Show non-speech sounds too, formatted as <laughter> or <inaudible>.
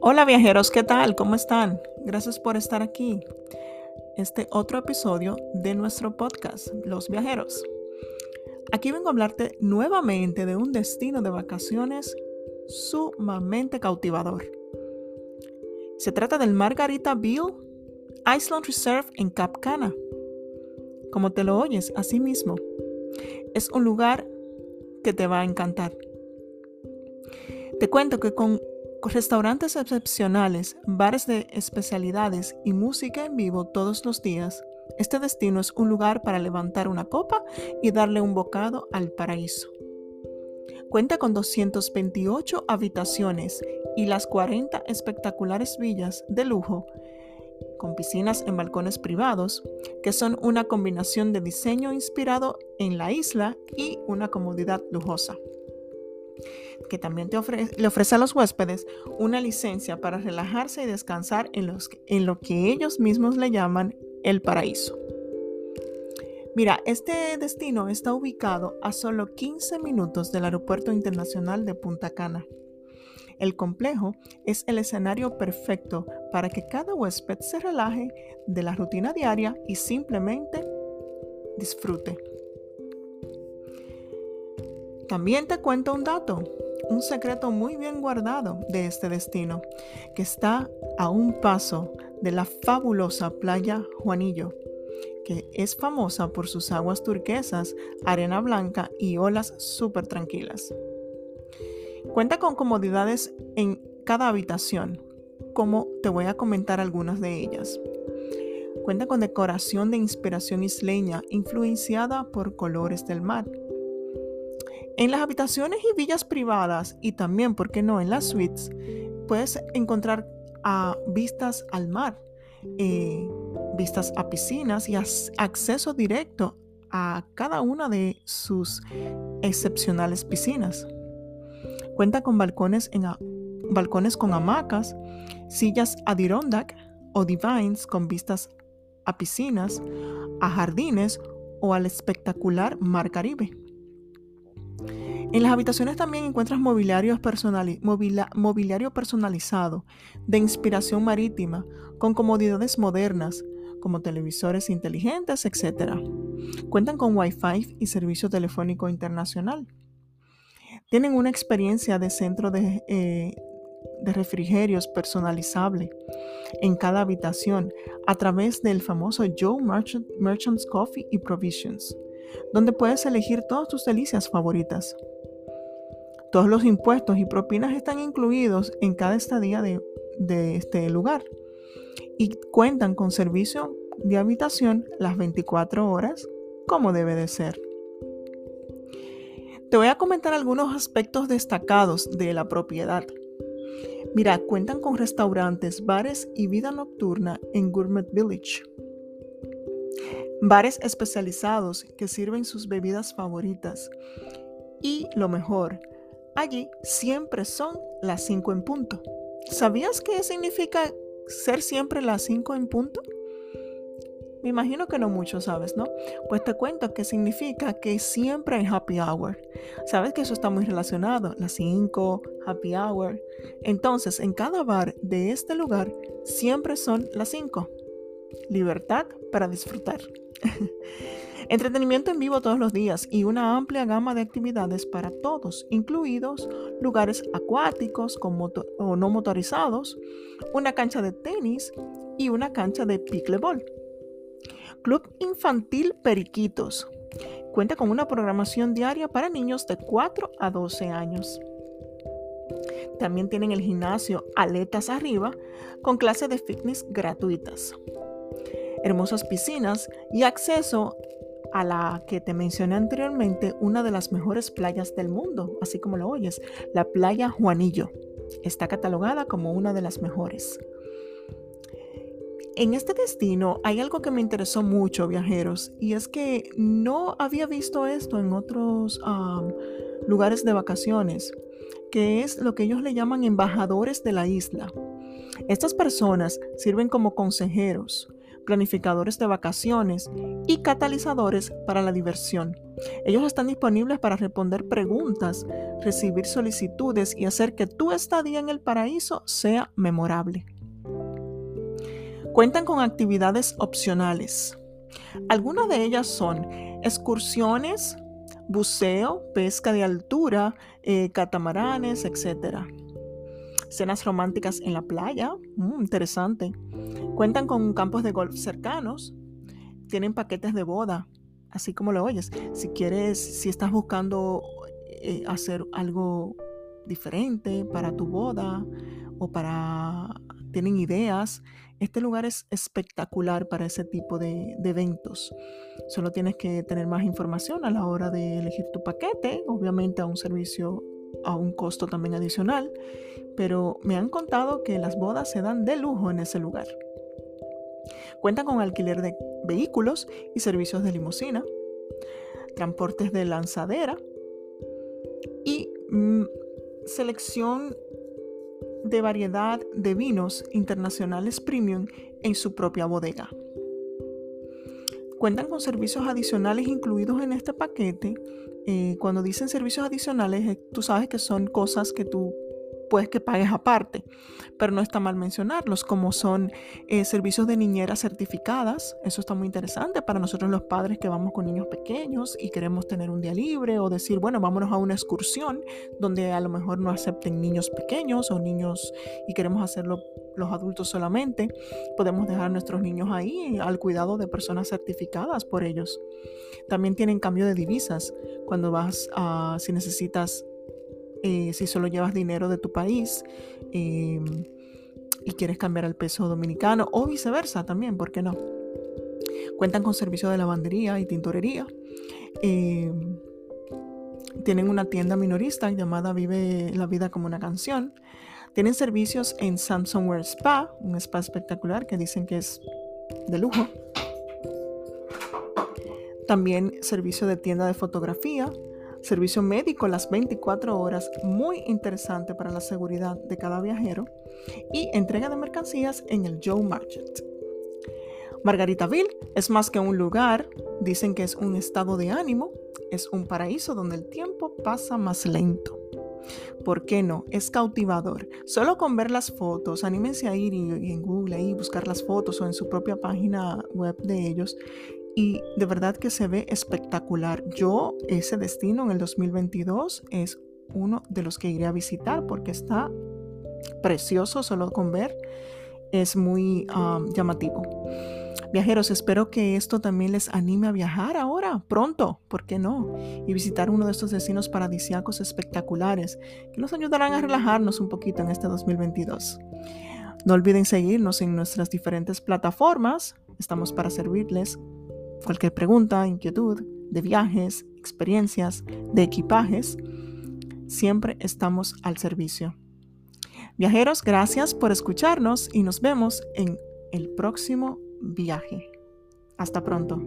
Hola viajeros, ¿qué tal? ¿Cómo están? Gracias por estar aquí. Este otro episodio de nuestro podcast, Los Viajeros. Aquí vengo a hablarte nuevamente de un destino de vacaciones sumamente cautivador. Se trata del Margarita Bill Island Reserve en Cap Cana. Como te lo oyes, así mismo. Es un lugar que te va a encantar. Te cuento que con restaurantes excepcionales, bares de especialidades y música en vivo todos los días, este destino es un lugar para levantar una copa y darle un bocado al paraíso. Cuenta con 228 habitaciones y las 40 espectaculares villas de lujo, con piscinas en balcones privados, que son una combinación de diseño inspirado en la isla y una comodidad lujosa que también le ofrece a los huéspedes una licencia para relajarse y descansar en, en lo que ellos mismos le llaman el paraíso. Mira, este destino está ubicado a solo 15 minutos del Aeropuerto Internacional de Punta Cana. El complejo es el escenario perfecto para que cada huésped se relaje de la rutina diaria y simplemente disfrute. También te cuento un dato un secreto muy bien guardado de este destino, que está a un paso de la fabulosa playa Juanillo, que es famosa por sus aguas turquesas, arena blanca y olas súper tranquilas. Cuenta con comodidades en cada habitación, como te voy a comentar algunas de ellas. Cuenta con decoración de inspiración isleña influenciada por colores del mar en las habitaciones y villas privadas y también, ¿por qué no?, en las suites, puedes encontrar a vistas al mar, eh, vistas a piscinas y acceso directo a cada una de sus excepcionales piscinas. Cuenta con balcones, en balcones con hamacas, sillas Adirondack o divines con vistas a piscinas, a jardines o al espectacular Mar Caribe. En las habitaciones también encuentras mobiliario, mobiliario personalizado de inspiración marítima, con comodidades modernas, como televisores inteligentes, etc. Cuentan con Wi-Fi y servicio telefónico internacional. Tienen una experiencia de centro de, eh, de refrigerios personalizable en cada habitación a través del famoso Joe Merchant's Coffee y Provisions, donde puedes elegir todas tus delicias favoritas. Todos los impuestos y propinas están incluidos en cada estadía de, este lugar y cuentan con servicio de habitación las 24 horas como debe de ser. Te voy a comentar algunos aspectos destacados de la propiedad. Mira, cuentan con restaurantes, bares y vida nocturna en Gourmet Village. Bares especializados que sirven sus bebidas favoritas. Y lo mejor, Allí siempre son las 5 en punto. ¿Sabías qué significa ser siempre las 5 en punto? Me imagino que no mucho sabes, ¿no? Pues te cuento que significa que siempre hay happy hour. Sabes que eso está muy relacionado, las 5, happy hour. Entonces, en cada bar de este lugar siempre son las 5. Libertad para disfrutar. <laughs> Entretenimiento en vivo todos los días y una amplia gama de actividades para todos, incluidos lugares acuáticos con o no motorizados, una cancha de tenis y una cancha de pickleball. Club Infantil Periquitos. Cuenta con una programación diaria para niños de 4 a 12 años. También tienen el gimnasio Aletas Arriba con clases de fitness gratuitas hermosas piscinas y acceso a la que te mencioné anteriormente, una de las mejores playas del mundo, así como lo oyes, la playa Juanillo. Está catalogada como una de las mejores. En este destino hay algo que me interesó mucho, viajeros, y es que no había visto esto en otros lugares de vacaciones, que es lo que ellos le llaman embajadores de la isla. Estas personas sirven como consejeros, planificadores de vacaciones y catalizadores para la diversión. Ellos están disponibles para responder preguntas, recibir solicitudes y hacer que tu estadía en el paraíso sea memorable. Cuentan con actividades opcionales. Algunas de ellas son excursiones, buceo, pesca de altura, eh, catamaranes, etc. Cenas románticas en la playa, mm, interesante. Cuentan con campos de golf cercanos, tienen paquetes de boda, así como lo oyes. Si quieres, si estás buscando eh, hacer algo diferente para tu boda o para, tienen ideas, este lugar es espectacular para ese tipo de, eventos. Solo tienes que tener más información a la hora de elegir tu paquete, obviamente a un servicio, a un costo también adicional, pero me han contado que las bodas se dan de lujo en ese lugar. Cuenta con alquiler de vehículos y servicios de limusina, transportes de lanzadera y mm, selección de variedad de vinos internacionales premium en su propia bodega. Cuentan con servicios adicionales incluidos en este paquete. Eh, cuando dicen servicios adicionales, eh, tú sabes que son cosas que tú puedes que pagues aparte, pero no está mal mencionarlos, como son eh, servicios de niñeras certificadas. Eso está muy interesante para nosotros los padres que vamos con niños pequeños y queremos tener un día libre o decir, bueno, vámonos a una excursión donde a lo mejor no acepten niños pequeños o niños y queremos hacerlo los adultos solamente. Podemos dejar a nuestros niños ahí al cuidado de personas certificadas por ellos. También tienen cambio de divisas cuando vas a, si necesitas eh, si solo llevas dinero de tu país em, y quieres cambiar al peso dominicano o viceversa también, ¿por qué no? Cuentan con servicio de lavandería y tintorería. Em, tienen una tienda minorista llamada Vive la vida como una canción. Tienen servicios en Samsung Wear Spa, un spa espectacular que dicen que es de lujo. También servicio de tienda de fotografía, servicio médico las 24 horas, muy interesante para la seguridad de cada viajero, y entrega de mercancías en el Joe Market. Margaritaville es más que un lugar, dicen que es un estado de ánimo, es un paraíso donde el tiempo pasa más lento. ¿Por qué no? Es cautivador. Solo con ver las fotos, anímense a ir y, en Google ahí buscar las fotos o en su propia página web de ellos y de verdad que se ve espectacular. Yo ese destino en el 2022 es uno de los que iré a visitar porque está precioso solo con ver. Es muy llamativo. Viajeros, espero que esto también les anime a viajar ahora, pronto, ¿por qué no? Y visitar uno de estos destinos paradisíacos espectaculares que nos ayudarán a relajarnos un poquito en este 2022. No olviden seguirnos en nuestras diferentes plataformas. Estamos para servirles Cualquier pregunta, inquietud de viajes, experiencias, de equipajes, siempre estamos al servicio. Viajeros, gracias por escucharnos y nos vemos en el próximo viaje. Hasta pronto.